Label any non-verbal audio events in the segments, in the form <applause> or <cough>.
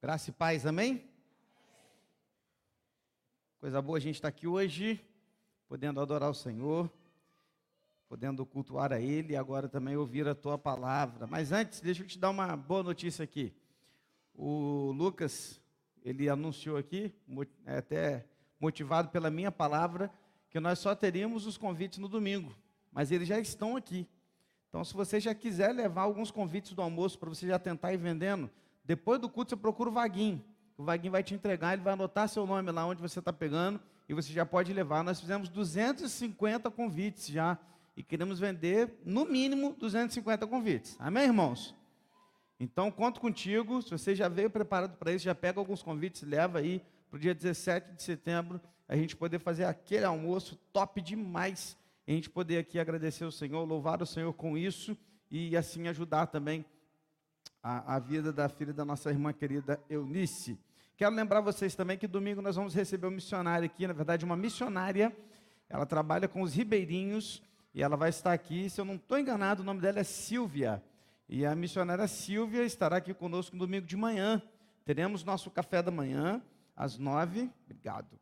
Graça e paz, amém? Coisa boa a gente estar aqui hoje, podendo adorar o Senhor, podendo cultuar a Ele e agora também ouvir a Tua palavra. Mas antes, deixa eu te dar uma boa notícia aqui. O Lucas, ele anunciou aqui, é até motivado pela minha palavra, que nós só teríamos os convites no domingo, mas eles já estão aqui. Então, se você já quiser levar alguns convites do almoço para você já tentar ir vendendo, depois do culto, você procura o Vaguinho. O Vaguinho vai te entregar, ele vai anotar seu nome lá onde você está pegando e você já pode levar. Nós fizemos 250 convites já e queremos vender, no mínimo, 250 convites. Amém, irmãos? Então, conto contigo. Se você já veio preparado para isso, já pega alguns convites, leva aí para o dia 17 de setembro, a gente poder fazer aquele almoço top demais. A gente poder aqui agradecer o Senhor, louvar o Senhor com isso e assim ajudar também a, a vida da filha da nossa irmã querida Eunice. Quero lembrar vocês também que domingo nós vamos receber um missionário aqui, na verdade, uma missionária. Ela trabalha com os ribeirinhos e ela vai estar aqui. Se eu não estou enganado, o nome dela é Silvia. E a missionária Silvia estará aqui conosco no domingo de manhã. Teremos nosso café da manhã às nove. Obrigado.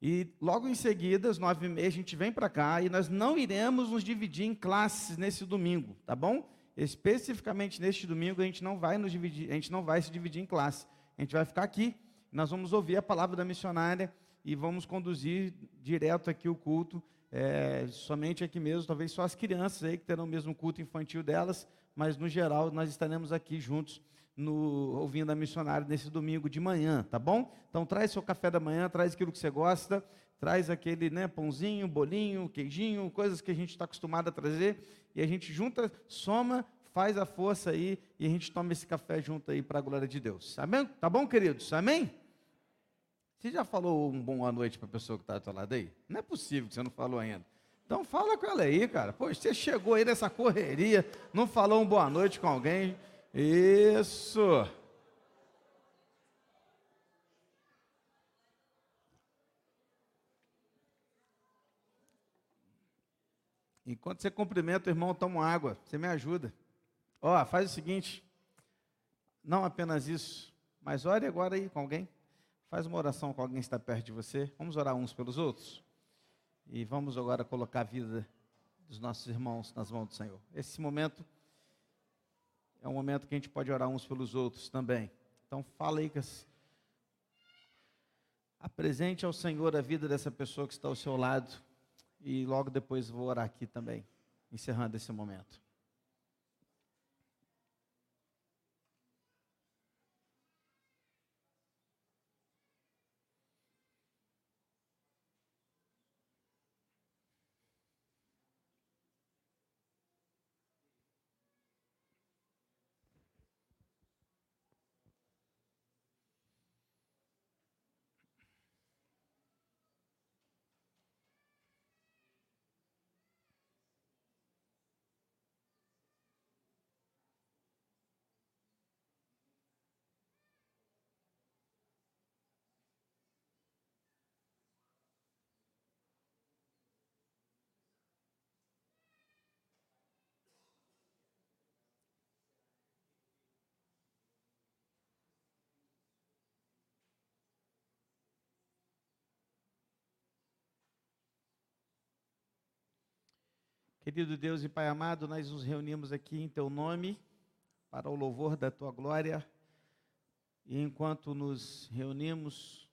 E logo em seguida, às nove e meia, a gente vem para cá e nós não iremos nos dividir em classes nesse domingo, tá bom? Especificamente neste domingo, a gente não vai nos dividir, a gente não vai se dividir em classe. A gente vai ficar aqui, nós vamos ouvir a palavra da missionária e vamos conduzir direto aqui o culto, é, somente aqui mesmo, talvez só as crianças aí que terão o mesmo culto infantil delas, mas no geral nós estaremos aqui juntos no, ouvindo a missionária nesse domingo de manhã, tá bom? Então traz seu café da manhã, traz aquilo que você gosta, traz aquele né, pãozinho, bolinho, queijinho, coisas que a gente está acostumado a trazer, e a gente junta, soma, faz a força aí, e a gente toma esse café junto aí para a glória de Deus. Amém? Tá bom, queridos? Amém? Você já falou um boa noite para a pessoa que está do seu lado aí? Não é possível que você não falou ainda. Então fala com ela aí, cara. Poxa, você chegou aí nessa correria, não falou um boa noite com alguém. Isso. Enquanto você cumprimenta o irmão, toma água. Você me ajuda. Ó, faz o seguinte. Não apenas isso, mas ore agora aí com alguém. Faz uma oração com alguém que está perto de você. Vamos orar uns pelos outros. E vamos agora colocar a vida dos nossos irmãos nas mãos do Senhor. Esse momento é um momento que a gente pode orar uns pelos outros também. Então fala aí apresente ao Senhor a vida dessa pessoa que está ao seu lado e logo depois vou orar aqui também, encerrando esse momento. Querido Deus e Pai amado, nós nos reunimos aqui em Teu nome para o louvor da Tua glória. E enquanto nos reunimos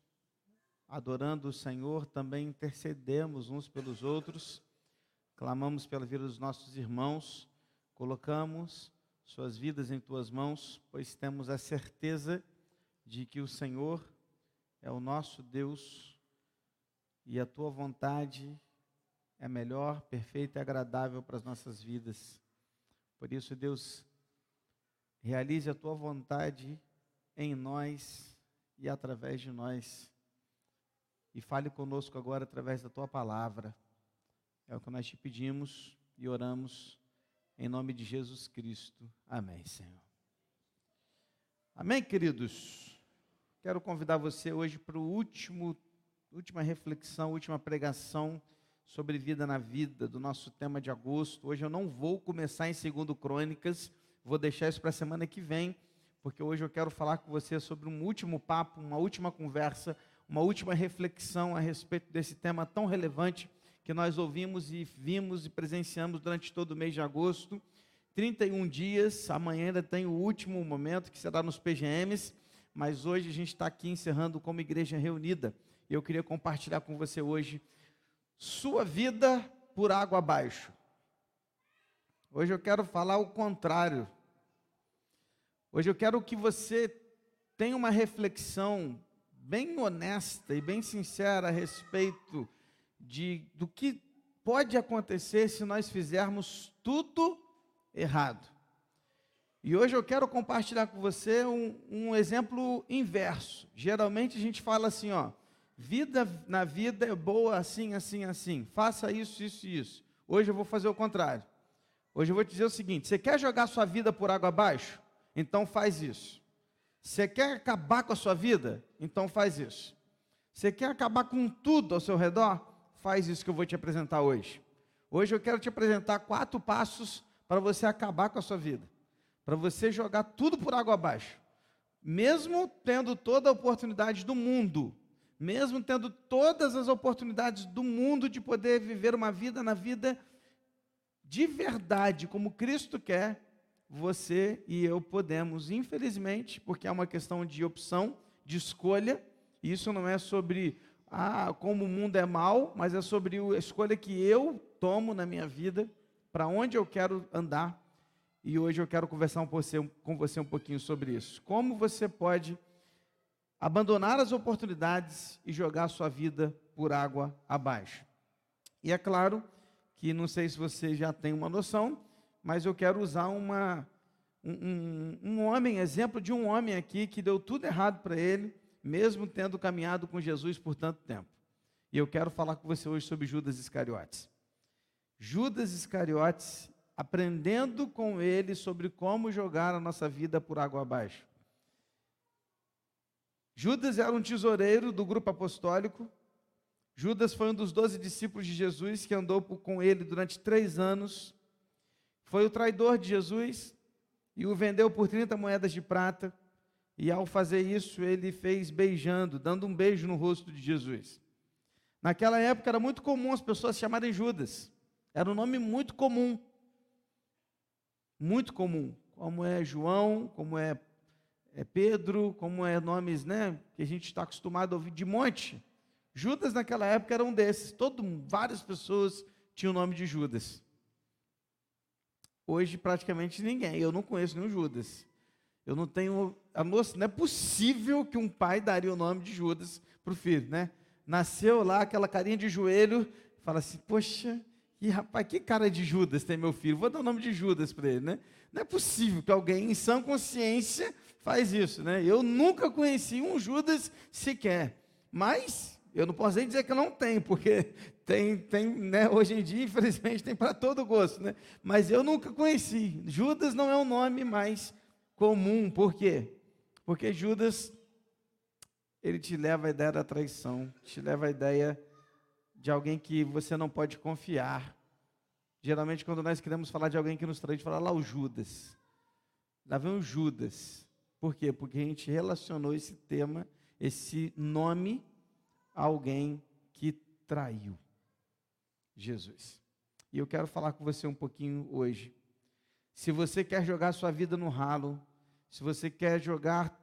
adorando o Senhor, também intercedemos uns pelos outros, clamamos pela vida dos nossos irmãos, colocamos suas vidas em Tuas mãos, pois temos a certeza de que o Senhor é o nosso Deus e a Tua vontade é melhor, perfeita e agradável para as nossas vidas. Por isso, Deus, realize a tua vontade em nós e através de nós. E fale conosco agora através da tua palavra. É o que nós te pedimos e oramos em nome de Jesus Cristo. Amém, Senhor. Amém, queridos. Quero convidar você hoje para o último última reflexão, última pregação sobre vida na vida, do nosso tema de agosto. Hoje eu não vou começar em segundo Crônicas, vou deixar isso para a semana que vem, porque hoje eu quero falar com você sobre um último papo, uma última conversa, uma última reflexão a respeito desse tema tão relevante que nós ouvimos e vimos e presenciamos durante todo o mês de agosto. 31 dias, amanhã ainda tem o último momento que será nos PGMs, mas hoje a gente está aqui encerrando como igreja reunida. E eu queria compartilhar com você hoje sua vida por água abaixo. Hoje eu quero falar o contrário. Hoje eu quero que você tenha uma reflexão bem honesta e bem sincera a respeito de, do que pode acontecer se nós fizermos tudo errado. E hoje eu quero compartilhar com você um, um exemplo inverso. Geralmente a gente fala assim, ó, vida na vida é boa assim, assim, assim. Faça isso, isso e isso. Hoje eu vou fazer o contrário. Hoje eu vou te dizer o seguinte: você quer jogar sua vida por água abaixo? Então faz isso. Você quer acabar com a sua vida? Então faz isso. Você quer acabar com tudo ao seu redor? Faz isso que eu vou te apresentar hoje. Hoje eu quero te apresentar quatro passos para você acabar com a sua vida, para você jogar tudo por água abaixo. Mesmo tendo toda a oportunidade do mundo, mesmo tendo todas as oportunidades do mundo de poder viver uma vida na vida de verdade, como Cristo quer, você e eu podemos, infelizmente, porque é uma questão de opção, de escolha, isso não é sobre ah, como o mundo é mal, mas é sobre a escolha que eu tomo na minha vida, para onde eu quero andar. E hoje eu quero conversar com você um pouquinho sobre isso. Como você pode abandonar as oportunidades e jogar sua vida por água abaixo. E é claro que não sei se você já tem uma noção, mas eu quero usar uma, um, um, um homem, exemplo de um homem aqui que deu tudo errado para ele, mesmo tendo caminhado com Jesus por tanto tempo. E eu quero falar com você hoje sobre Judas Iscariotes. Judas Iscariotes, aprendendo com ele sobre como jogar a nossa vida por água abaixo. Judas era um tesoureiro do grupo apostólico, Judas foi um dos doze discípulos de Jesus que andou com ele durante três anos. Foi o traidor de Jesus e o vendeu por 30 moedas de prata. E ao fazer isso, ele fez beijando, dando um beijo no rosto de Jesus. Naquela época era muito comum as pessoas chamarem Judas. Era um nome muito comum. Muito comum. Como é João, como é, é Pedro, como é nomes né, que a gente está acostumado a ouvir de monte. Judas naquela época era um desses. Todo, várias pessoas tinham o nome de Judas. Hoje praticamente ninguém. Eu não conheço nenhum Judas. Eu não tenho a noção. Não é possível que um pai daria o nome de Judas para o filho, né? Nasceu lá aquela carinha de joelho, fala assim: Poxa, que rapaz, que cara de Judas tem meu filho? Vou dar o nome de Judas para ele, né? Não é possível que alguém em sã consciência faz isso, né? Eu nunca conheci um Judas sequer. Mas eu não posso nem dizer que não tem, porque <laughs> tem, tem né, hoje em dia, infelizmente, tem para todo gosto. Né? Mas eu nunca conheci. Judas não é o nome mais comum. Por quê? Porque Judas, ele te leva a ideia da traição, te leva a ideia de alguém que você não pode confiar. Geralmente, quando nós queremos falar de alguém que nos trai, a gente fala lá o Judas. Lá vem o Judas. Por quê? Porque a gente relacionou esse tema, esse nome alguém que traiu Jesus. E eu quero falar com você um pouquinho hoje. Se você quer jogar sua vida no ralo, se você quer jogar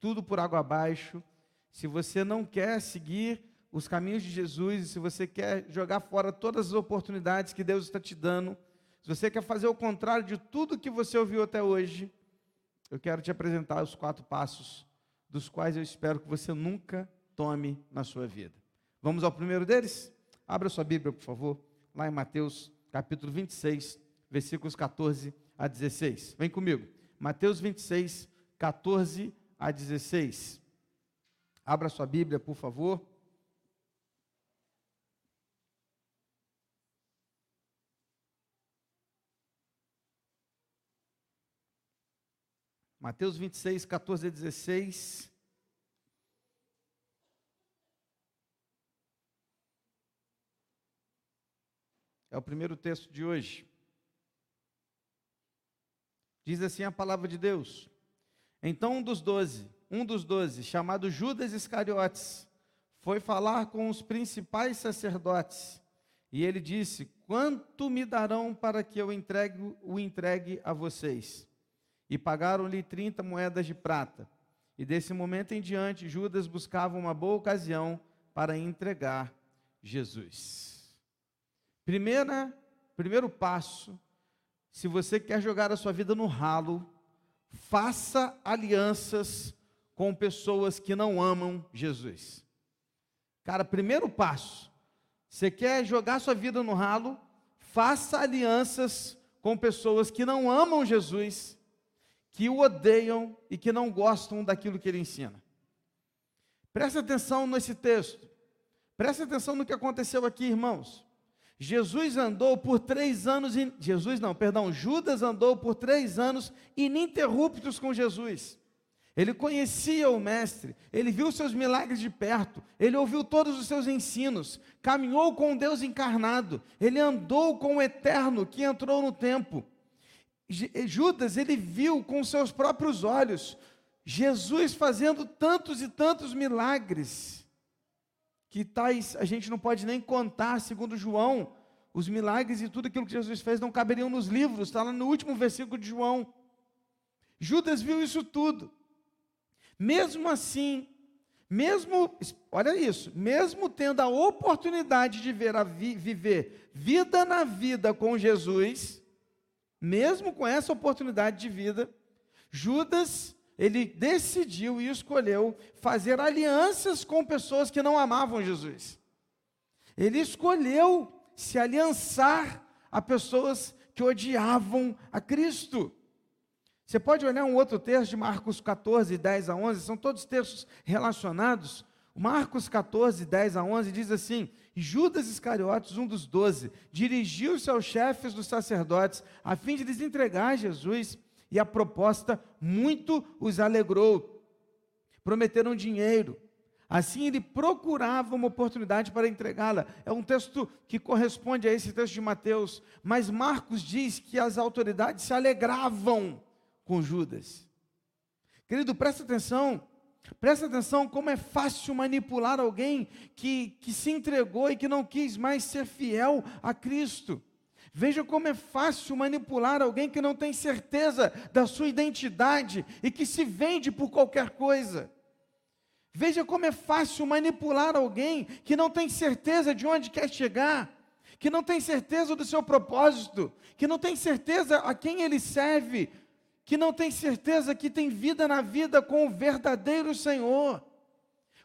tudo por água abaixo, se você não quer seguir os caminhos de Jesus, se você quer jogar fora todas as oportunidades que Deus está te dando, se você quer fazer o contrário de tudo que você ouviu até hoje, eu quero te apresentar os quatro passos, dos quais eu espero que você nunca tome na sua vida. Vamos ao primeiro deles? Abra sua Bíblia, por favor, lá em Mateus, capítulo 26, versículos 14 a 16. Vem comigo. Mateus 26, 14 a 16. Abra sua Bíblia, por favor. Mateus 26, 14 a 16. É o primeiro texto de hoje. Diz assim a palavra de Deus: Então um dos doze, um dos doze, chamado Judas Iscariotes, foi falar com os principais sacerdotes. E ele disse: Quanto me darão para que eu entregue, o entregue a vocês? E pagaram-lhe 30 moedas de prata. E desse momento em diante, Judas buscava uma boa ocasião para entregar Jesus. Primeira, primeiro passo, se você quer jogar a sua vida no ralo, faça alianças com pessoas que não amam Jesus. Cara, primeiro passo, você quer jogar sua vida no ralo, faça alianças com pessoas que não amam Jesus, que o odeiam e que não gostam daquilo que ele ensina. Preste atenção nesse texto. Preste atenção no que aconteceu aqui, irmãos. Jesus andou por três anos, in... Jesus não, perdão, Judas andou por três anos ininterruptos com Jesus. Ele conhecia o Mestre, ele viu seus milagres de perto, ele ouviu todos os seus ensinos, caminhou com Deus encarnado, ele andou com o Eterno que entrou no tempo. Judas, ele viu com seus próprios olhos Jesus fazendo tantos e tantos milagres que tais a gente não pode nem contar, segundo João, os milagres e tudo aquilo que Jesus fez não caberiam nos livros, está lá no último versículo de João. Judas viu isso tudo. Mesmo assim, mesmo, olha isso, mesmo tendo a oportunidade de ver a vi, viver vida na vida com Jesus, mesmo com essa oportunidade de vida, Judas ele decidiu e escolheu fazer alianças com pessoas que não amavam Jesus. Ele escolheu se aliançar a pessoas que odiavam a Cristo. Você pode olhar um outro texto de Marcos 14, 10 a 11, são todos textos relacionados. Marcos 14, 10 a 11 diz assim: Judas Iscariotes, um dos doze, dirigiu-se aos chefes dos sacerdotes a fim de lhes entregar Jesus e a proposta muito os alegrou. Prometeram dinheiro. Assim ele procurava uma oportunidade para entregá-la. É um texto que corresponde a esse texto de Mateus, mas Marcos diz que as autoridades se alegravam com Judas. Querido, presta atenção. Presta atenção como é fácil manipular alguém que, que se entregou e que não quis mais ser fiel a Cristo. Veja como é fácil manipular alguém que não tem certeza da sua identidade e que se vende por qualquer coisa. Veja como é fácil manipular alguém que não tem certeza de onde quer chegar, que não tem certeza do seu propósito, que não tem certeza a quem ele serve, que não tem certeza que tem vida na vida com o verdadeiro Senhor.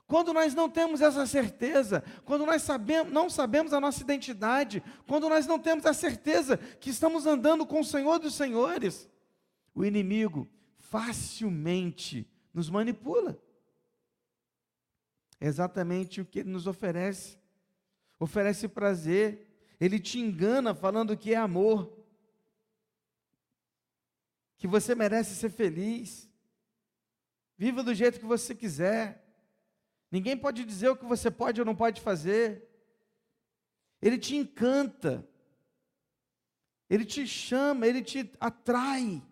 Quando nós não temos essa certeza, quando nós sabemos, não sabemos a nossa identidade, quando nós não temos a certeza que estamos andando com o Senhor dos Senhores, o inimigo facilmente nos manipula. É exatamente o que ele nos oferece. Oferece prazer, ele te engana falando que é amor, que você merece ser feliz, viva do jeito que você quiser. Ninguém pode dizer o que você pode ou não pode fazer. Ele te encanta. Ele te chama, ele te atrai.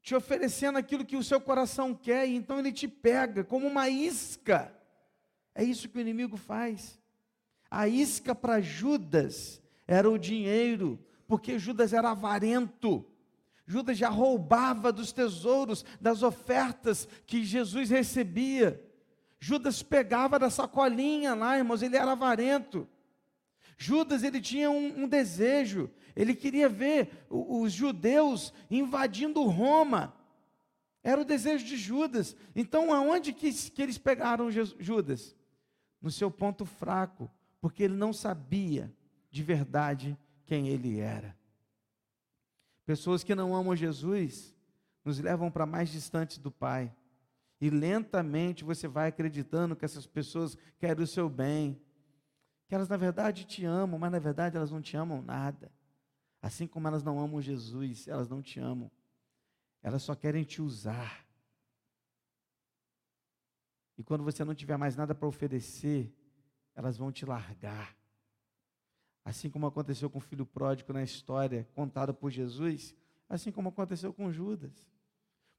Te oferecendo aquilo que o seu coração quer, e então ele te pega como uma isca. É isso que o inimigo faz. A isca para Judas era o dinheiro, porque Judas era avarento. Judas já roubava dos tesouros, das ofertas que Jesus recebia. Judas pegava da sacolinha lá, irmãos, ele era avarento. Judas, ele tinha um, um desejo, ele queria ver os, judeus invadindo Roma. Era o desejo de Judas. Então, aonde que, que eles pegaram Judas? No seu ponto fraco, porque ele não sabia de verdade quem ele era. Pessoas que não amam Jesus nos levam para mais distantes do Pai. E lentamente você vai acreditando que essas pessoas querem o seu bem, que elas na verdade te amam, mas na verdade elas não te amam nada. Assim como elas não amam Jesus, elas não te amam. Elas só querem te usar. E quando você não tiver mais nada para oferecer, elas vão te largar. Assim como aconteceu com o filho pródigo na história contada por Jesus, assim como aconteceu com Judas.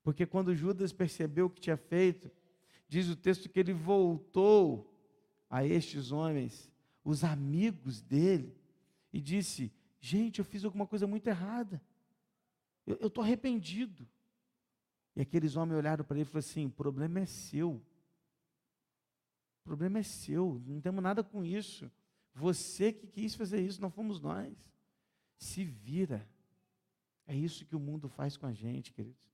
Porque quando Judas percebeu o que tinha feito, diz o texto que ele voltou a estes homens, os amigos dele, e disse: Gente, eu fiz alguma coisa muito errada. Eu estou arrependido. E aqueles homens olharam para ele e falaram assim: o problema é seu. O problema é seu, não temos nada com isso. Você que quis fazer isso, não fomos nós. Se vira. É isso que o mundo faz com a gente, queridos.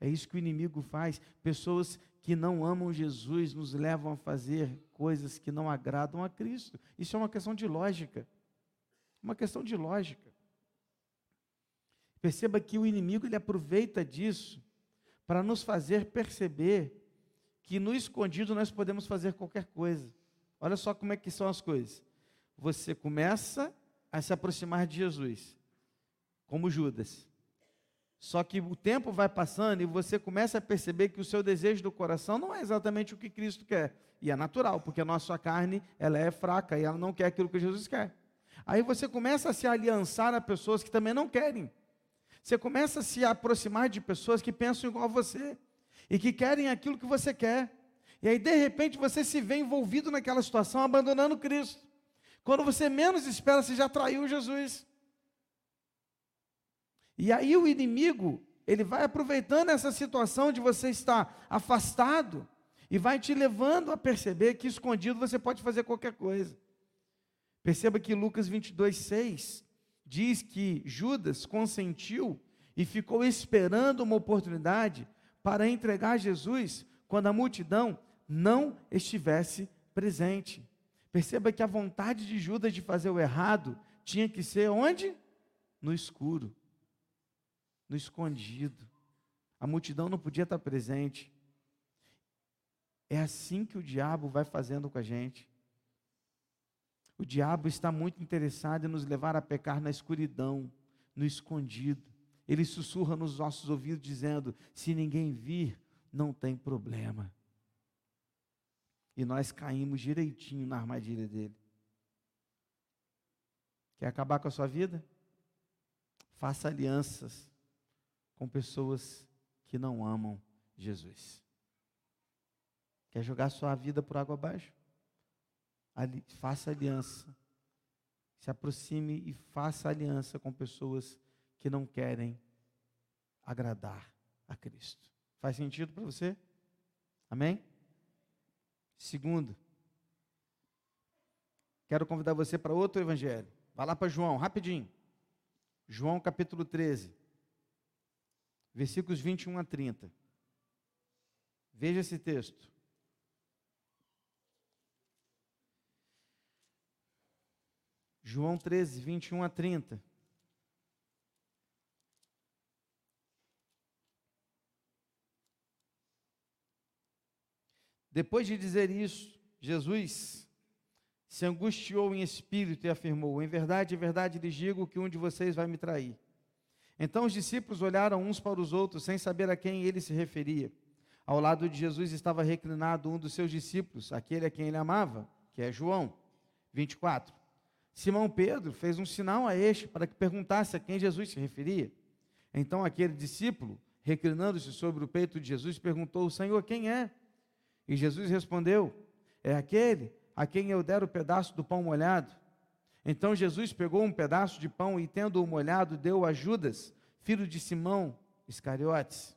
É isso que o inimigo faz. Pessoas que não amam Jesus nos levam a fazer coisas que não agradam a Cristo. Isso é uma questão de lógica. Uma questão de lógica. Perceba que o inimigo ele aproveita disso para nos fazer perceber que no escondido nós podemos fazer qualquer coisa. Olha só como é que são as coisas. Você começa a se aproximar de Jesus, como Judas. Só que o tempo vai passando e você começa a perceber que o seu desejo do coração não é exatamente o que Cristo quer. E é natural, porque a nossa carne, ela é fraca e ela não quer aquilo que Jesus quer. Aí você começa a se aliançar a pessoas que também não querem. Você começa a se aproximar de pessoas que pensam igual a você e que querem aquilo que você quer. E aí, de repente, você se vê envolvido naquela situação, abandonando Cristo. Quando você menos espera, você já traiu Jesus. E aí o inimigo, ele vai aproveitando essa situação de você estar afastado e vai te levando a perceber que escondido você pode fazer qualquer coisa. Perceba que Lucas 22, 6 diz que Judas consentiu e ficou esperando uma oportunidade para entregar Jesus quando a multidão não estivesse presente. Perceba que a vontade de Judas de fazer o errado tinha que ser onde? No escuro no escondido. A multidão não podia estar presente. É assim que o diabo vai fazendo com a gente. O diabo está muito interessado em nos levar a pecar na escuridão, no escondido. Ele sussurra nos nossos ouvidos dizendo: se ninguém vir, não tem problema. E nós caímos direitinho na armadilha dele. Quer acabar com a sua vida? Faça alianças com pessoas que não amam Jesus. Quer jogar sua vida por água abaixo? Ali, faça aliança. Se aproxime e faça aliança com pessoas que não querem agradar a Cristo. Faz sentido para você? Amém? Segundo, quero convidar você para outro evangelho. Vá lá para João, rapidinho. João capítulo 13 versículos 21 a 30. Veja esse texto. João 13, 21 a 30. Depois de dizer isso, Jesus se angustiou em espírito e afirmou: Em verdade, em verdade lhes digo que um de vocês vai me trair. Então os discípulos olharam uns para os outros, sem saber a quem ele se referia. Ao lado de Jesus estava reclinado um dos seus discípulos, aquele a quem ele amava, que é João. 24. Simão Pedro fez um sinal a este para que perguntasse a quem Jesus se referia. Então aquele discípulo, reclinando-se sobre o peito de Jesus, perguntou: Senhor, quem é? E Jesus respondeu: É aquele a quem eu der o pedaço do pão molhado. Então Jesus pegou um pedaço de pão e, tendo-o molhado, deu a Judas, filho de Simão Iscariotes.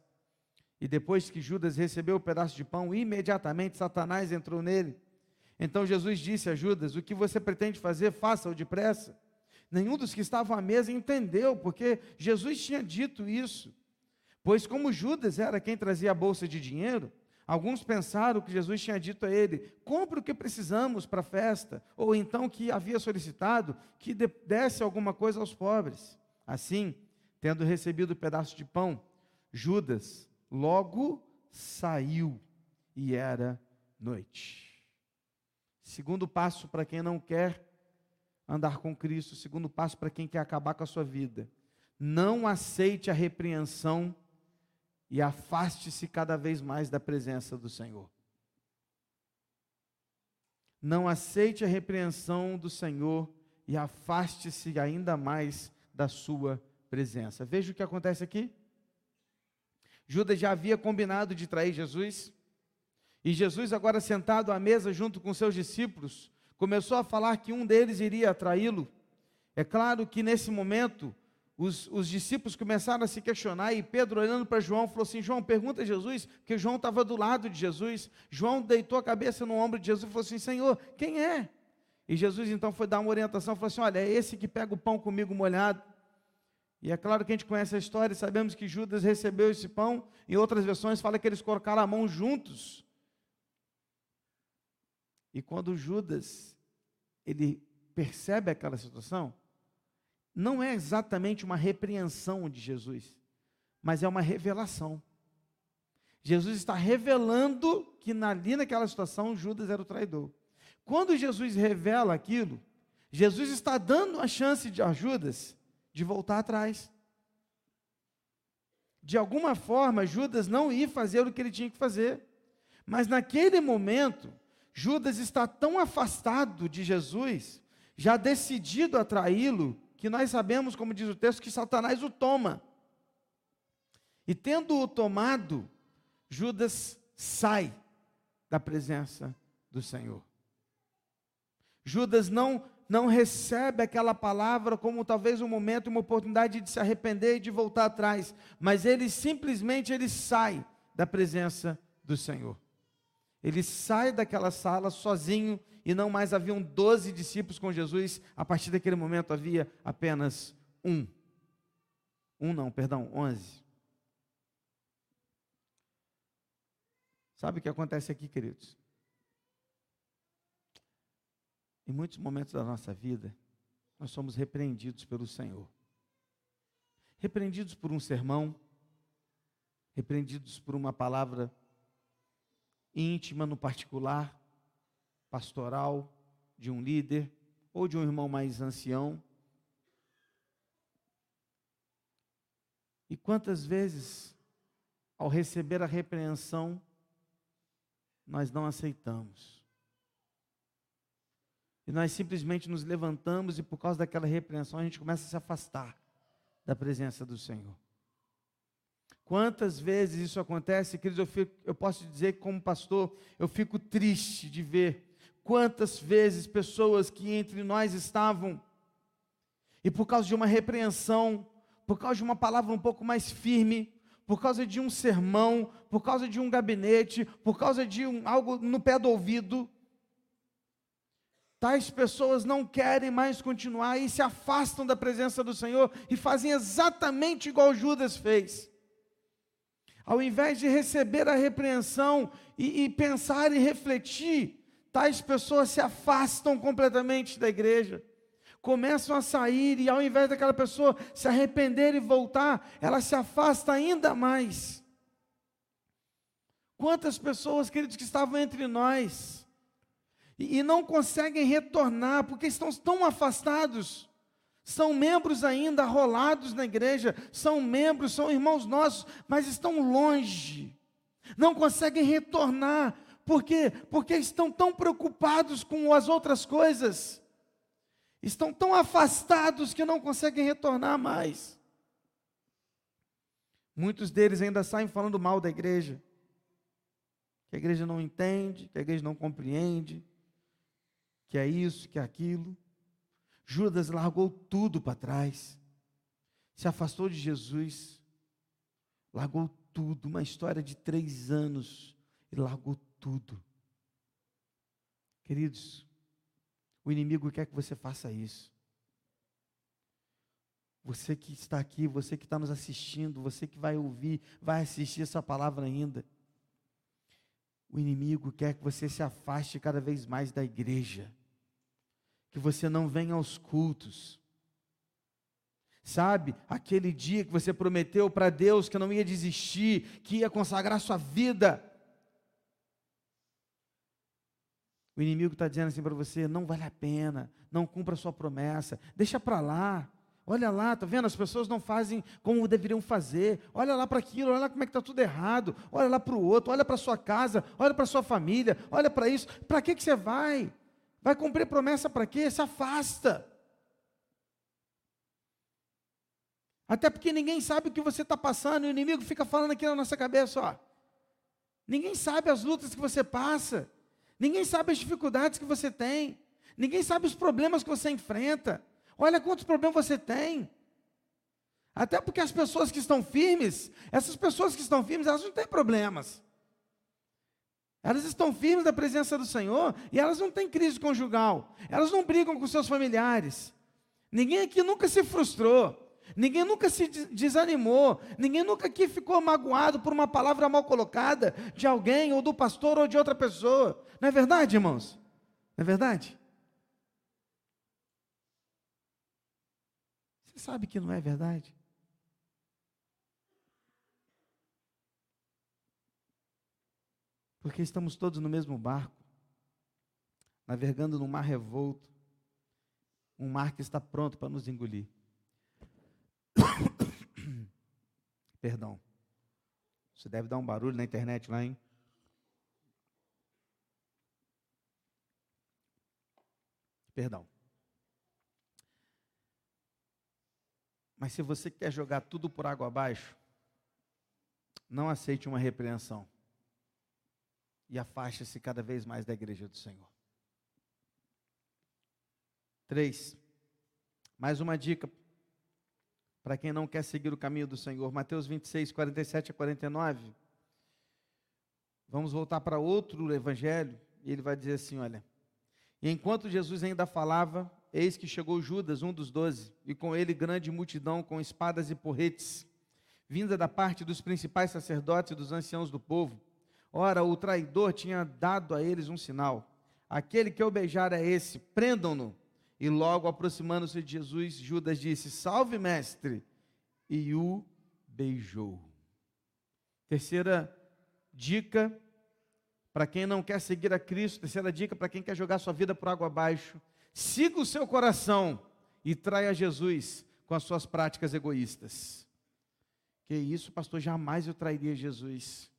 E depois que Judas recebeu o pedaço de pão, imediatamente Satanás entrou nele. Então Jesus disse a Judas: O que você pretende fazer, faça-o depressa. Nenhum dos que estavam à mesa entendeu, porque Jesus tinha dito isso. Pois, como Judas era quem trazia a bolsa de dinheiro, Alguns pensaram que Jesus tinha dito a ele: compre o que precisamos para a festa, ou então que havia solicitado que desse alguma coisa aos pobres. Assim, tendo recebido o pedaço de pão, Judas logo saiu e era noite. Segundo passo para quem não quer andar com Cristo, segundo passo para quem quer acabar com a sua vida: não aceite a repreensão e afaste-se cada vez mais da presença do Senhor. Não aceite a repreensão do Senhor e afaste-se ainda mais da sua presença. Veja o que acontece aqui. Judas já havia combinado de trair Jesus. E Jesus, agora sentado à mesa junto com seus discípulos, começou a falar que um deles iria traí-lo. É claro que nesse momento, os, os, discípulos começaram a se questionar e Pedro, olhando para João, falou assim: João, pergunta a Jesus, porque João estava do lado de Jesus. João deitou a cabeça no ombro de Jesus e falou assim: Senhor, quem é? E Jesus então foi dar uma orientação, falou assim: Olha, é esse que pega o pão comigo molhado. E é claro que a gente conhece a história sabemos que Judas recebeu esse pão. Em outras versões fala que eles colocaram a mão juntos. E quando Judas ele percebe aquela situação, não é exatamente uma repreensão de Jesus, mas é uma revelação. Jesus está revelando que ali naquela situação Judas era o traidor. Quando Jesus revela aquilo, Jesus está dando a chance de Judas de voltar atrás. De alguma forma, Judas não ia fazer o que ele tinha que fazer. Mas naquele momento, Judas está tão afastado de Jesus, já decidido a traí-lo, que nós sabemos, como diz o texto, que Satanás o toma. E tendo-o tomado, Judas sai da presença do Senhor. Judas não não recebe aquela palavra como talvez um momento, uma oportunidade de se arrepender e de voltar atrás, mas ele simplesmente ele sai da presença do Senhor. Ele sai daquela sala sozinho e não mais haviam doze discípulos com Jesus. A partir daquele momento havia apenas um. Um não, perdão, onze. Sabe o que acontece aqui, queridos? Em muitos momentos da nossa vida, nós somos repreendidos pelo Senhor. Repreendidos por um sermão, repreendidos por uma palavra íntima no particular, pastoral, de um líder ou de um irmão mais ancião. E quantas vezes, ao receber a repreensão, nós não aceitamos. E nós simplesmente nos levantamos e por causa daquela repreensão a gente começa a se afastar da presença do Senhor. Quantas vezes isso acontece, queridos, eu, fico, eu posso dizer que como pastor, eu fico triste de ver quantas vezes pessoas que entre nós estavam e por causa de uma repreensão, por causa de uma palavra um pouco mais firme, por causa de um sermão, por causa de um gabinete, por causa de um, algo no pé do ouvido, Tais pessoas não querem mais continuar e se afastam da presença do Senhor e fazem exatamente igual Judas fez. Ao invés de receber a repreensão e, e pensar e refletir, tais pessoas se afastam completamente da igreja começam a sair e ao invés daquela pessoa se arrepender e voltar, ela se afasta ainda mais. Quantas pessoas, queridos, que estavam entre nós, e, e não conseguem retornar porque estão tão afastados. São membros ainda rolados na igreja, são membros, são irmãos nossos, mas estão longe. Não conseguem retornar. Por quê? Porque estão tão preocupados com as outras coisas. Estão tão afastados que não conseguem retornar mais. Muitos deles ainda saem falando mal da igreja. Que a igreja não entende, que a igreja não compreende, que é isso, que é aquilo. Judas largou tudo para trás, se afastou de Jesus, largou tudo. Uma história de três anos, ele largou tudo. Queridos, o inimigo quer que você faça isso. Você que está aqui, você que está nos assistindo, você que vai ouvir, vai assistir essa palavra ainda. O inimigo quer que você se afaste cada vez mais da igreja, que você não venha aos cultos. Sabe, aquele dia que você prometeu para Deus que não ia desistir, que ia consagrar sua vida. O inimigo está dizendo assim para você: não vale a pena, não cumpra a sua promessa, deixa para lá. Olha lá, tá vendo? As pessoas não fazem como deveriam fazer. Olha lá para aquilo, olha lá como é que está tudo errado. Olha lá para o outro, olha para sua casa, olha para sua família, olha para isso. Para que, que você vai? Vai cumprir promessa para quê? Se afasta. Até porque ninguém sabe o que você está passando, e o inimigo fica falando aqui na nossa cabeça, ó. Ninguém sabe as lutas que você passa, ninguém sabe as dificuldades que você tem, ninguém sabe os problemas que você enfrenta. Olha quantos problemas você tem. Até porque as pessoas que estão firmes, essas pessoas que estão firmes, elas não têm problemas. Elas estão firmes da presença do Senhor e elas não têm crise conjugal. Elas não brigam com seus familiares. Ninguém aqui nunca se frustrou. Ninguém nunca se desanimou, ninguém nunca aqui ficou magoado por uma palavra mal colocada de alguém, ou do pastor, ou de outra pessoa. Não é verdade, irmãos? Não é verdade? Você sabe que não é verdade? Porque estamos todos no mesmo barco, navegando num mar revolto, um mar que está pronto para nos engolir. <coughs> Perdão. Você deve dar um barulho na internet lá, hein? Perdão. Mas se você quer jogar tudo por água abaixo, não aceite uma repreensão. E afaste-se cada vez mais da igreja do Senhor. Três. Mais uma dica para quem não quer seguir o caminho do Senhor. Mateus 26, 47 a 49. Vamos voltar para outro evangelho, e ele vai dizer assim: olha. Enquanto Jesus ainda falava, eis que chegou Judas, um dos doze, e com ele grande multidão com espadas e porretes, vinda da parte dos principais sacerdotes e dos anciãos do povo. Ora, o traidor tinha dado a eles um sinal: aquele que eu beijar é esse, prendam-no. E logo aproximando-se de Jesus, Judas disse: Salve, mestre! E o beijou. Terceira dica para quem não quer seguir a Cristo, terceira dica para quem quer jogar sua vida por água abaixo: siga o seu coração e traia Jesus com as suas práticas egoístas. Que isso, pastor? Jamais eu trairia Jesus.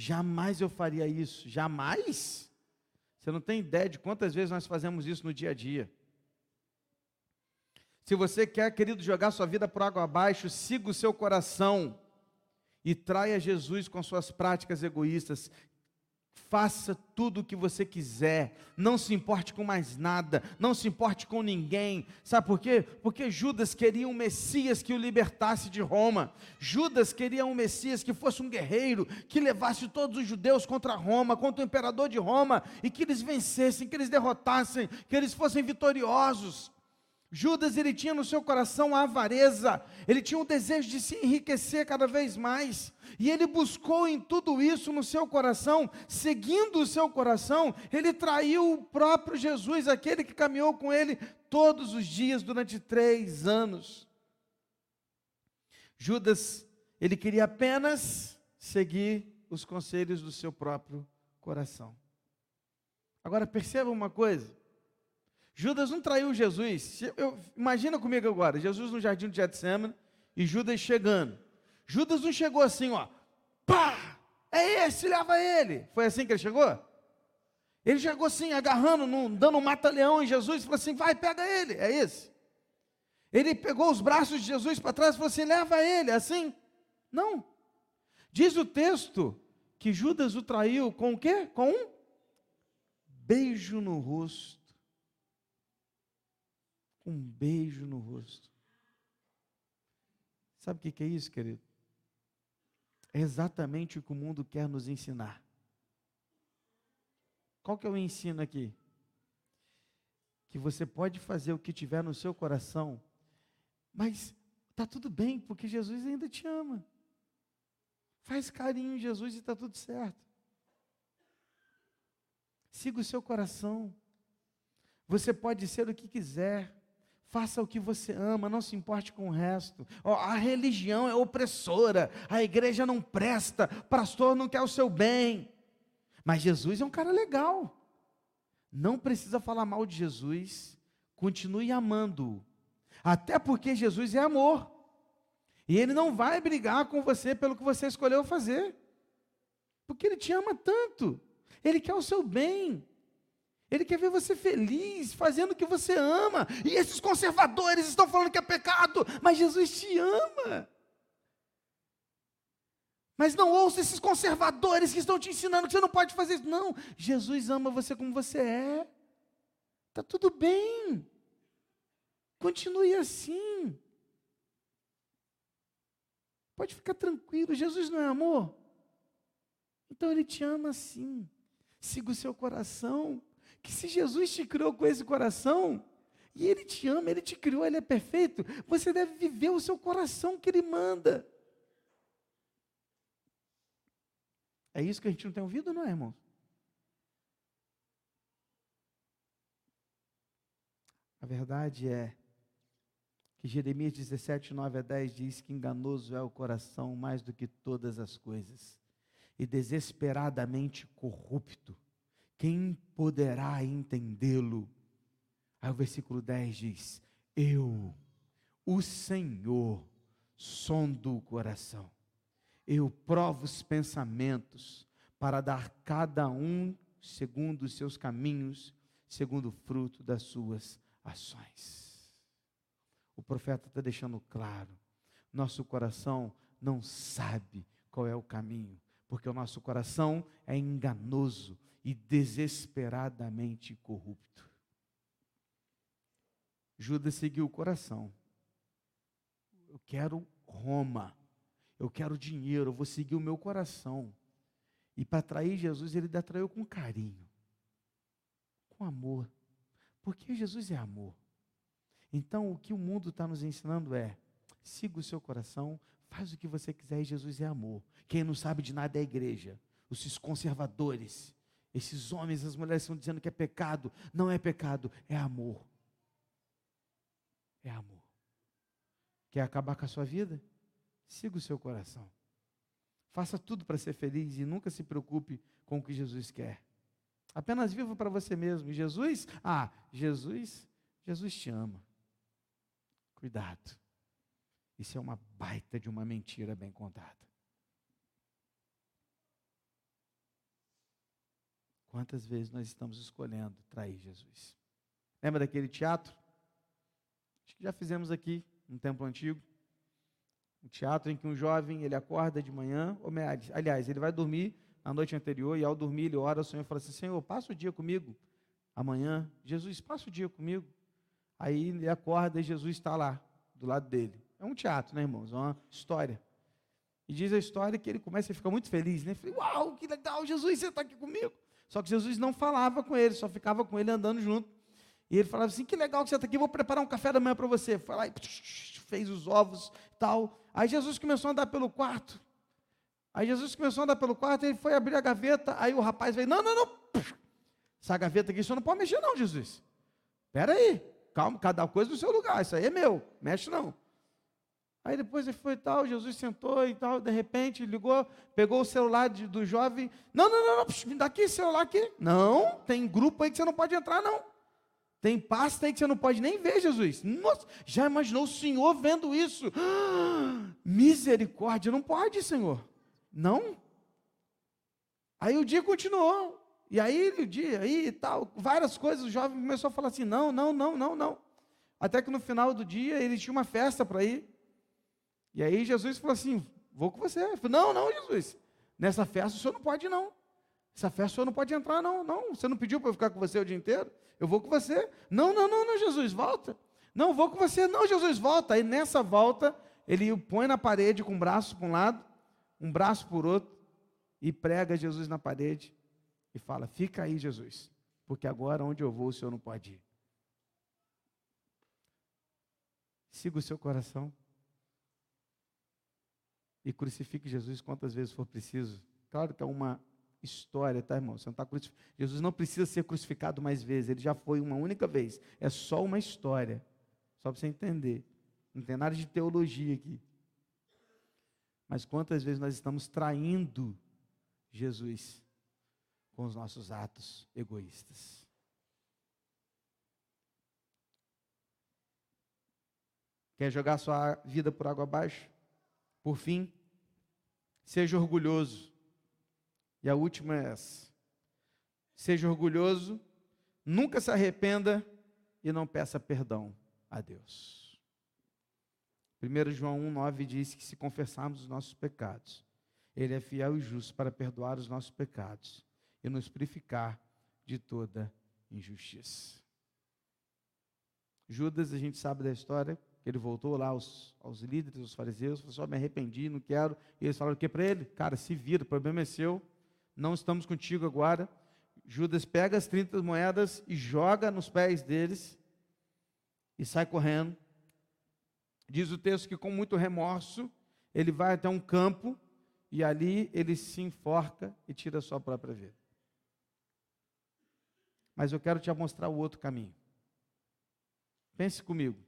Jamais eu faria isso. Jamais. Você não tem ideia de quantas vezes nós fazemos isso no dia a dia. Se você quer, querido, jogar sua vida por água abaixo, siga o seu coração e traia Jesus com suas práticas egoístas. Faça tudo o que você quiser, não se importe com mais nada, não se importe com ninguém. Sabe por quê? Porque Judas queria um Messias que o libertasse de Roma. Judas queria um Messias que fosse um guerreiro, que levasse todos os judeus contra Roma, contra o imperador de Roma, e que eles vencessem, que eles derrotassem, que eles fossem vitoriosos. Judas ele tinha no seu coração a avareza, ele tinha o desejo de se enriquecer cada vez mais, e ele buscou em tudo isso no seu coração, seguindo o seu coração, ele traiu o próprio Jesus, aquele que caminhou com ele todos os dias durante três anos. Judas, ele queria apenas seguir os conselhos do seu próprio coração. Agora perceba uma coisa, Judas não traiu Jesus. Eu, imagina comigo agora, Jesus no jardim de Getsemane e Judas chegando. Judas não chegou assim, ó, pá, é esse, leva ele. Foi assim que ele chegou? Ele chegou assim, agarrando, num, dando um mata-leão em Jesus e falou assim: vai, pega ele, é esse. Ele pegou os braços de Jesus para trás e falou assim: leva ele, é assim? Não. Diz o texto que Judas o traiu com o quê? Com um beijo no rosto um beijo no rosto. Sabe o que é isso, querido? É exatamente o que o mundo quer nos ensinar. Qual que é o ensino aqui? Que você pode fazer o que tiver no seu coração, mas está tudo bem, porque Jesus ainda te ama. Faz carinho em Jesus e está tudo certo. Siga o seu coração. Você pode ser o que quiser. Faça o que você ama, não se importe com o resto. Oh, a religião é opressora, a igreja não presta, pastor não quer o seu bem. Mas Jesus é um cara legal. Não precisa falar mal de Jesus, continue amando-o. Até porque Jesus é amor. E ele não vai brigar com você pelo que você escolheu fazer. Porque ele te ama tanto. Ele quer o seu bem. Ele quer ver você feliz, fazendo o que você ama. E esses conservadores estão falando que é pecado, mas Jesus te ama. Mas não ouça esses conservadores que estão te ensinando que você não pode fazer isso. Não, Jesus ama você como você é. Está tudo bem. Continue assim. Pode ficar tranquilo. Jesus não é amor? Então ele te ama assim. Siga o seu coração. Que se Jesus te criou com esse coração, e ele te ama, ele te criou, ele é perfeito, você deve viver o seu coração que ele manda. É isso que a gente não tem ouvido, não é, irmão? A verdade é que Jeremias 17, 9 a 10 diz que enganoso é o coração mais do que todas as coisas, e desesperadamente corrupto. Quem poderá entendê-lo? Aí o versículo 10 diz: Eu, o Senhor, sondo o coração eu provo os pensamentos para dar cada um segundo os seus caminhos, segundo o fruto das suas ações. O profeta está deixando claro: nosso coração não sabe qual é o caminho, porque o nosso coração é enganoso e desesperadamente corrupto. Judas seguiu o coração. Eu quero Roma eu quero dinheiro, eu vou seguir o meu coração. E para atrair Jesus, ele atraiu com carinho, com amor. Porque Jesus é amor. Então, o que o mundo está nos ensinando é: siga o seu coração, faz o que você quiser e Jesus é amor. Quem não sabe de nada é a igreja. Os conservadores, esses homens, as mulheres estão dizendo que é pecado. Não é pecado, é amor. É amor. Quer acabar com a sua vida? Siga o seu coração. Faça tudo para ser feliz e nunca se preocupe com o que Jesus quer. Apenas viva para você mesmo. E Jesus, ah, Jesus, Jesus te ama. Cuidado. Isso é uma baita de uma mentira bem contada. Quantas vezes nós estamos escolhendo trair Jesus? Lembra daquele teatro? Acho que já fizemos aqui, no templo antigo. Um teatro em que um jovem, ele acorda de manhã, ou, aliás, ele vai dormir na noite anterior, e ao dormir ele ora ao Senhor e fala assim, Senhor, passa o dia comigo, amanhã, Jesus, passa o dia comigo. Aí ele acorda e Jesus está lá, do lado dele. É um teatro, né, irmãos? É uma história. E diz a história que ele começa a ficar muito feliz, né? Falei, uau, que legal, Jesus, você está aqui comigo. Só que Jesus não falava com ele, só ficava com ele andando junto. E ele falava assim: que legal que você está aqui, vou preparar um café da manhã para você. Foi lá e fez os ovos tal. Aí Jesus começou a andar pelo quarto. Aí Jesus começou a andar pelo quarto, ele foi abrir a gaveta. Aí o rapaz veio: não, não, não. Essa gaveta aqui, você não pode mexer, não, Jesus. Espera aí, calma, cada coisa no seu lugar. Isso aí é meu, mexe não. Aí depois ele foi e tal, Jesus sentou e tal, de repente ligou, pegou o celular de, do jovem. Não, não, não, não, me dá aqui, celular aqui. Não, tem grupo aí que você não pode entrar, não. Tem pasta aí que você não pode nem ver, Jesus. Nossa, já imaginou o Senhor vendo isso? Ah, misericórdia, não pode, Senhor. Não? Aí o dia continuou. E aí o dia, aí tal, várias coisas, o jovem começou a falar assim: não, não, não, não, não. Até que no final do dia ele tinha uma festa para ir. E aí Jesus falou assim: vou com você. Falei, não, não, Jesus. Nessa festa o senhor não pode não. Essa festa o senhor não pode entrar, não. Não, você não pediu para eu ficar com você o dia inteiro? Eu vou com você. Não, não, não, não, Jesus, volta. Não, vou com você. Não, Jesus, volta. Aí nessa volta, ele o põe na parede com um braço para um lado, um braço por outro, e prega Jesus na parede e fala: Fica aí, Jesus, porque agora onde eu vou o senhor não pode ir. Siga o seu coração e crucifique Jesus quantas vezes for preciso. Claro que é uma história, tá, irmão? Você não tá crucif... Jesus não precisa ser crucificado mais vezes, ele já foi uma única vez. É só uma história. Só para você entender. Não tem nada de teologia aqui. Mas quantas vezes nós estamos traindo Jesus com os nossos atos egoístas? Quer jogar sua vida por água abaixo? Por fim, seja orgulhoso e a última é essa. Seja orgulhoso, Nunca se arrependa e não peça perdão a Deus. 1 João 1,9 diz que se confessarmos os nossos pecados, Ele é fiel e justo para perdoar os nossos pecados e nos purificar de toda injustiça. Judas, a gente sabe da história, ele voltou lá aos, aos líderes, aos fariseus, falou: só me arrependi, não quero. E eles falaram o que para ele? Cara, se vira, o problema é seu, não estamos contigo agora. Judas pega as 30 moedas e joga nos pés deles e sai correndo. Diz o texto que com muito remorso, ele vai até um campo e ali ele se enforca e tira a sua própria vida. Mas eu quero te mostrar o outro caminho. Pense comigo.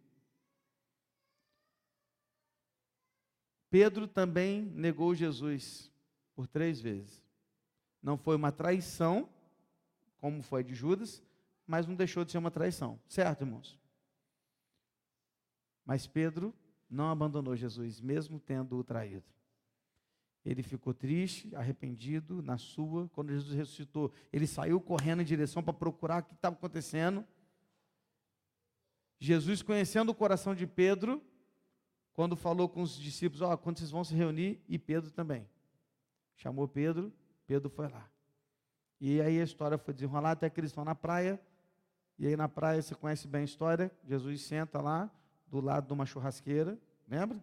Pedro também negou Jesus por três vezes. Não foi uma traição, como foi de Judas, mas não deixou de ser uma traição. Certo, irmãos? Mas Pedro não abandonou Jesus, mesmo tendo o traído. Ele ficou triste, arrependido na sua. Quando Jesus ressuscitou, ele saiu correndo em direção para procurar o que estava acontecendo. Jesus, conhecendo o coração de Pedro, quando falou com os discípulos: Ó, oh, quando vocês vão se reunir, e Pedro também. Chamou Pedro, Pedro foi lá. E aí a história foi desenrolar até que eles estão na praia. E aí na praia, você conhece bem a história: Jesus senta lá, do lado de uma churrasqueira, lembra?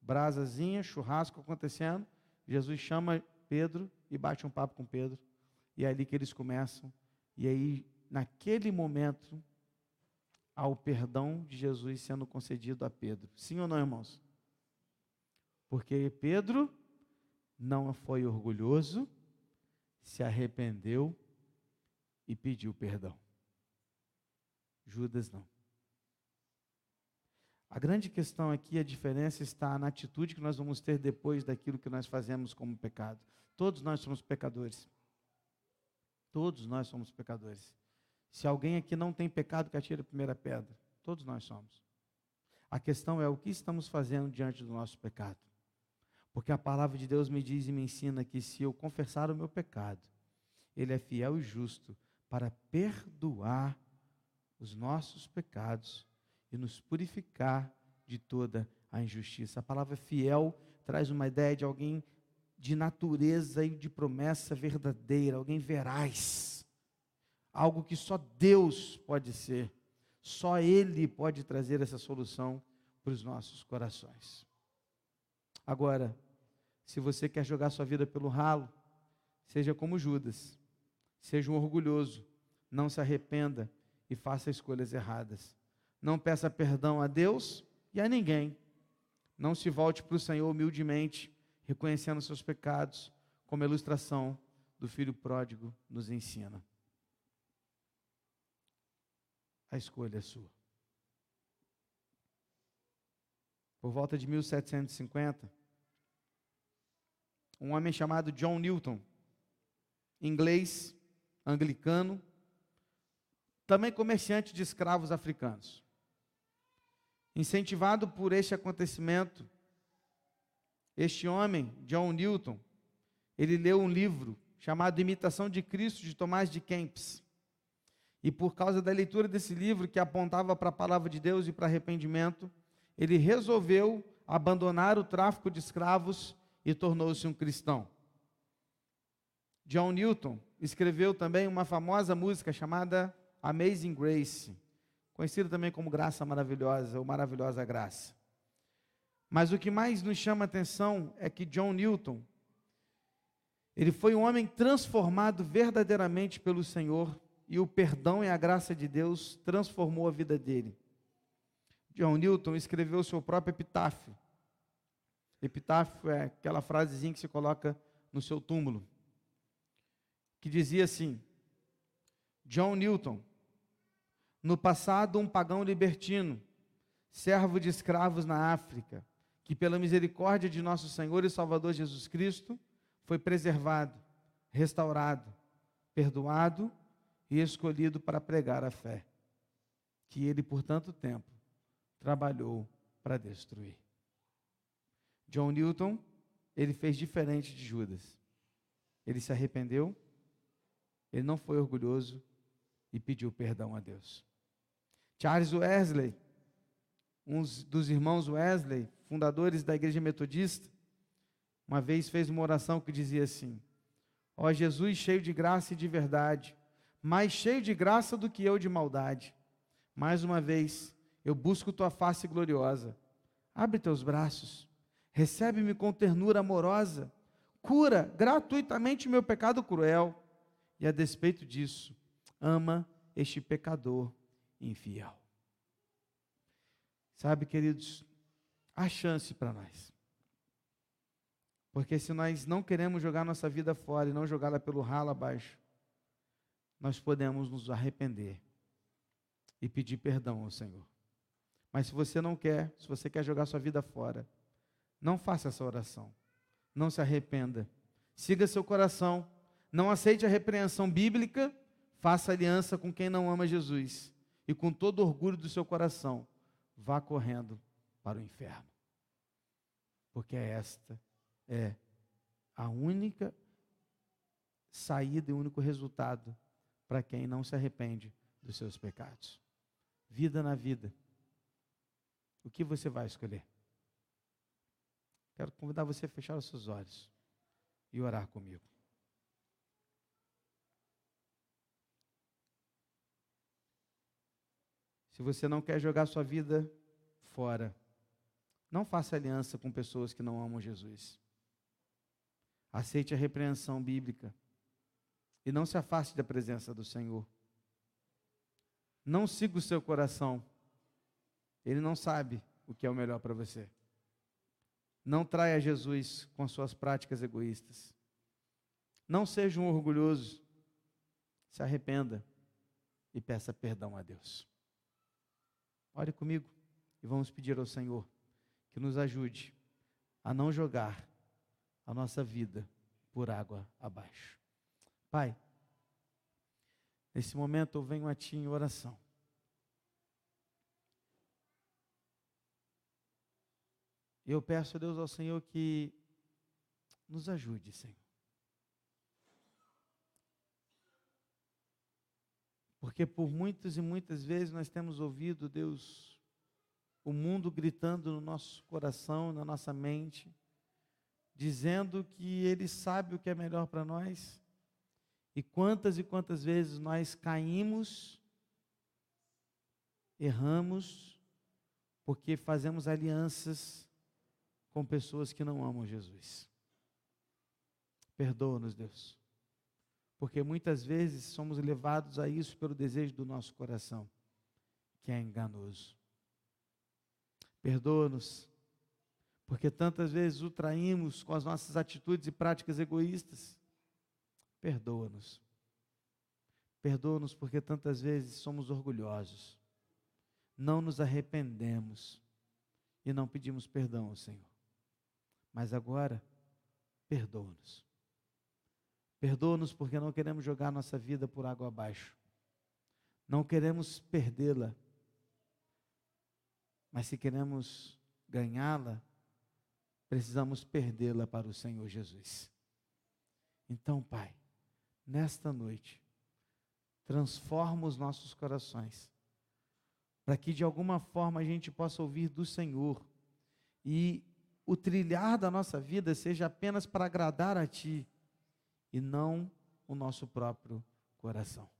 Brasazinha, churrasco acontecendo. Jesus chama Pedro e bate um papo com Pedro. E é ali que eles começam. E aí, naquele momento, ao perdão de Jesus sendo concedido a Pedro. Sim ou não, irmãos? Porque Pedro não foi orgulhoso, se arrependeu e pediu perdão. Judas não. A grande questão aqui, a diferença está na atitude que nós vamos ter depois daquilo que nós fazemos como pecado. Todos nós somos pecadores. Todos nós somos pecadores. Se alguém aqui não tem pecado, que atire a primeira pedra. Todos nós somos. A questão é o que estamos fazendo diante do nosso pecado. Porque a palavra de Deus me diz e me ensina que se eu confessar o meu pecado, Ele é fiel e justo para perdoar os nossos pecados e nos purificar de toda a injustiça. A palavra fiel traz uma ideia de alguém de natureza e de promessa verdadeira, alguém veraz algo que só Deus pode ser, só Ele pode trazer essa solução para os nossos corações. Agora, se você quer jogar sua vida pelo ralo, seja como Judas, seja um orgulhoso, não se arrependa e faça escolhas erradas. Não peça perdão a Deus e a ninguém. Não se volte para o Senhor humildemente, reconhecendo seus pecados, como a ilustração do filho pródigo nos ensina a escolha é sua. Por volta de 1750, um homem chamado John Newton, inglês, anglicano, também comerciante de escravos africanos. Incentivado por este acontecimento, este homem, John Newton, ele leu um livro chamado Imitação de Cristo de Tomás de Kempis. E por causa da leitura desse livro, que apontava para a palavra de Deus e para arrependimento, ele resolveu abandonar o tráfico de escravos e tornou-se um cristão. John Newton escreveu também uma famosa música chamada Amazing Grace, conhecida também como Graça Maravilhosa ou Maravilhosa Graça. Mas o que mais nos chama a atenção é que John Newton, ele foi um homem transformado verdadeiramente pelo Senhor e o perdão e a graça de Deus transformou a vida dele. John Newton escreveu seu próprio epitáfio. Epitáfio é aquela frasezinha que se coloca no seu túmulo, que dizia assim: John Newton, no passado um pagão libertino, servo de escravos na África, que pela misericórdia de nosso Senhor e Salvador Jesus Cristo foi preservado, restaurado, perdoado e escolhido para pregar a fé, que ele por tanto tempo trabalhou para destruir. John Newton, ele fez diferente de Judas. Ele se arrependeu, ele não foi orgulhoso e pediu perdão a Deus. Charles Wesley, um dos irmãos Wesley, fundadores da igreja metodista, uma vez fez uma oração que dizia assim: Ó Jesus, cheio de graça e de verdade, mais cheio de graça do que eu de maldade. Mais uma vez, eu busco tua face gloriosa. Abre teus braços, recebe-me com ternura amorosa, cura gratuitamente meu pecado cruel, e a despeito disso, ama este pecador infiel. Sabe, queridos, há chance para nós. Porque se nós não queremos jogar nossa vida fora e não jogá-la pelo ralo abaixo, nós podemos nos arrepender e pedir perdão ao Senhor. Mas se você não quer, se você quer jogar sua vida fora, não faça essa oração. Não se arrependa. Siga seu coração. Não aceite a repreensão bíblica. Faça aliança com quem não ama Jesus. E com todo orgulho do seu coração, vá correndo para o inferno. Porque esta é a única saída e o único resultado para quem não se arrepende dos seus pecados. Vida na vida. O que você vai escolher? Quero convidar você a fechar os seus olhos e orar comigo. Se você não quer jogar sua vida fora, não faça aliança com pessoas que não amam Jesus. Aceite a repreensão bíblica e não se afaste da presença do Senhor. Não siga o seu coração, ele não sabe o que é o melhor para você. Não traia Jesus com suas práticas egoístas. Não seja um orgulhoso. Se arrependa e peça perdão a Deus. Ore comigo e vamos pedir ao Senhor que nos ajude a não jogar a nossa vida por água abaixo. Pai, nesse momento eu venho a Ti em oração. E eu peço a Deus ao Senhor que nos ajude, Senhor. Porque por muitas e muitas vezes nós temos ouvido, Deus, o mundo gritando no nosso coração, na nossa mente, dizendo que Ele sabe o que é melhor para nós. E quantas e quantas vezes nós caímos, erramos, porque fazemos alianças com pessoas que não amam Jesus. Perdoa-nos, Deus porque muitas vezes somos levados a isso pelo desejo do nosso coração, que é enganoso. Perdoa-nos, porque tantas vezes o traímos com as nossas atitudes e práticas egoístas. Perdoa-nos. Perdoa-nos porque tantas vezes somos orgulhosos, não nos arrependemos e não pedimos perdão ao Senhor. Mas agora, perdoa-nos. Perdoa-nos porque não queremos jogar nossa vida por água abaixo. Não queremos perdê-la. Mas se queremos ganhá-la, precisamos perdê-la para o Senhor Jesus. Então, Pai, nesta noite, transforma os nossos corações, para que de alguma forma a gente possa ouvir do Senhor e o trilhar da nossa vida seja apenas para agradar a Ti e não o nosso próprio coração.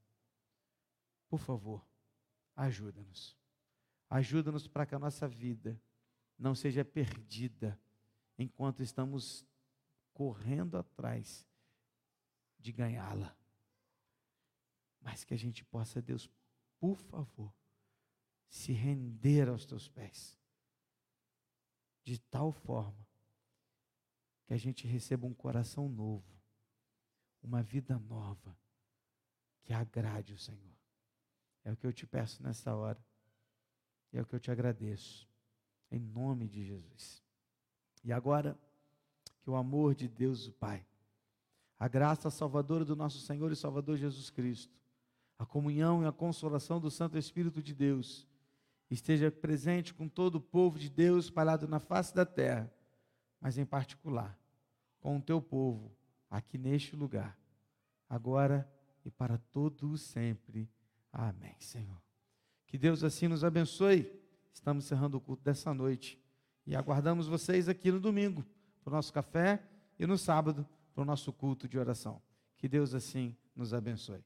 Por favor, ajuda-nos. Ajuda-nos para que a nossa vida não seja perdida enquanto estamos correndo atrás de ganhá-la. Mas que a gente possa, Deus, por favor, se render aos teus pés, de tal forma que a gente receba um coração novo, uma vida nova que agrade o Senhor. É o que eu te peço nessa hora. É o que eu te agradeço. Em nome de Jesus. E agora, que o amor de Deus, o Pai, a graça salvadora do nosso Senhor e Salvador Jesus Cristo, a comunhão e a consolação do Santo Espírito de Deus, esteja presente com todo o povo de Deus espalhado na face da terra, mas em particular com o teu povo aqui neste lugar, agora e para todo o sempre. Amém, Senhor. Que Deus assim nos abençoe. Estamos encerrando o culto dessa noite e aguardamos vocês aqui no domingo para o nosso café e no sábado para o nosso culto de oração. Que Deus assim nos abençoe.